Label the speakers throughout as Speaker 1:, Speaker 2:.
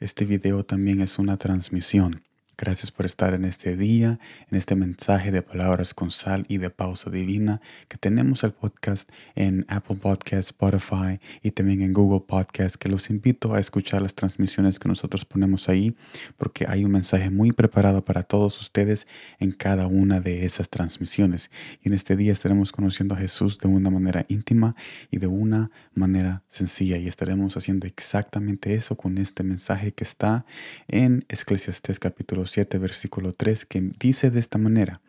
Speaker 1: Este video también es una transmisión. Gracias por estar en este día, en este mensaje de palabras con sal y de pausa divina que tenemos el podcast en Apple Podcast, Spotify y también en Google Podcast, que los invito a escuchar las transmisiones que nosotros ponemos ahí, porque hay un mensaje muy preparado para todos ustedes en cada una de esas transmisiones. Y en este día estaremos conociendo a Jesús de una manera íntima y de una manera sencilla. Y estaremos haciendo exactamente eso con este mensaje que está en Eclesiastés capítulo 7, versículo 3, que dice de esta manera,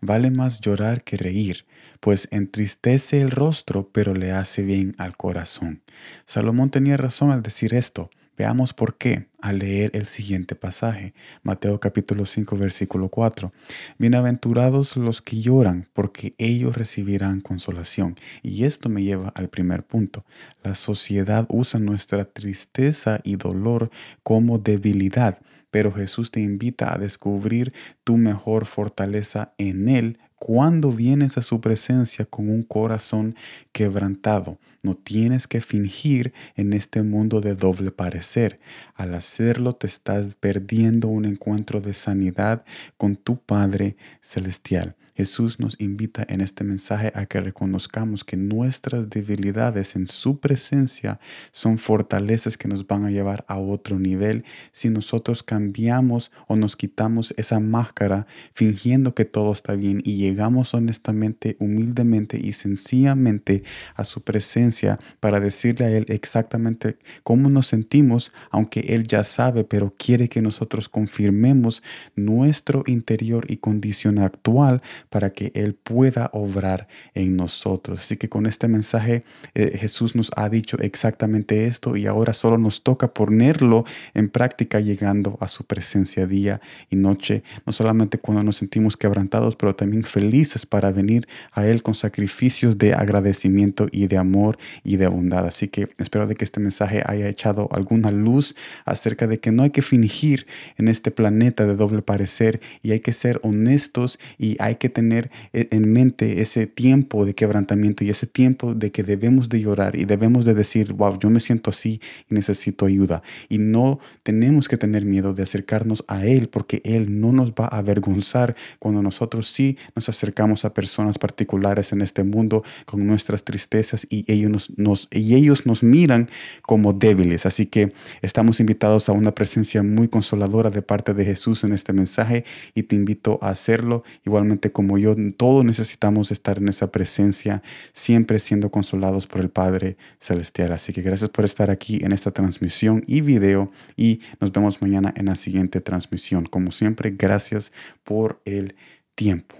Speaker 1: vale más llorar que reír, pues entristece el rostro, pero le hace bien al corazón. Salomón tenía razón al decir esto. Veamos por qué al leer el siguiente pasaje, Mateo capítulo 5 versículo 4. Bienaventurados los que lloran, porque ellos recibirán consolación. Y esto me lleva al primer punto. La sociedad usa nuestra tristeza y dolor como debilidad pero Jesús te invita a descubrir tu mejor fortaleza en Él cuando vienes a su presencia con un corazón quebrantado. No tienes que fingir en este mundo de doble parecer. Al hacerlo te estás perdiendo un encuentro de sanidad con tu Padre Celestial. Jesús nos invita en este mensaje a que reconozcamos que nuestras debilidades en su presencia son fortalezas que nos van a llevar a otro nivel. Si nosotros cambiamos o nos quitamos esa máscara fingiendo que todo está bien y llegamos honestamente, humildemente y sencillamente a su presencia para decirle a Él exactamente cómo nos sentimos, aunque Él ya sabe, pero quiere que nosotros confirmemos nuestro interior y condición actual para que Él pueda obrar en nosotros. Así que con este mensaje eh, Jesús nos ha dicho exactamente esto y ahora solo nos toca ponerlo en práctica llegando a su presencia día y noche, no solamente cuando nos sentimos quebrantados, pero también felices para venir a Él con sacrificios de agradecimiento y de amor y de bondad. Así que espero de que este mensaje haya echado alguna luz acerca de que no hay que fingir en este planeta de doble parecer y hay que ser honestos y hay que tener e, en mente ese tiempo de quebrantamiento y ese tiempo de que debemos de llorar y debemos de decir, wow, yo me siento así y necesito ayuda. Y no tenemos que tener miedo de acercarnos a Él porque Él no nos va a avergonzar cuando nosotros sí nos acercamos a personas particulares en este mundo con nuestras tristezas y ellos nos, y ellos nos miran como débiles. Así que estamos invitados a una presencia muy consoladora de parte de Jesús en este mensaje y te invito a hacerlo igualmente como yo, todos necesitamos estar en esa presencia, siempre siendo consolados por el Padre Celestial. Así que gracias por estar aquí en esta transmisión y video y nos vemos mañana en la siguiente transmisión. Como siempre, gracias por el tiempo.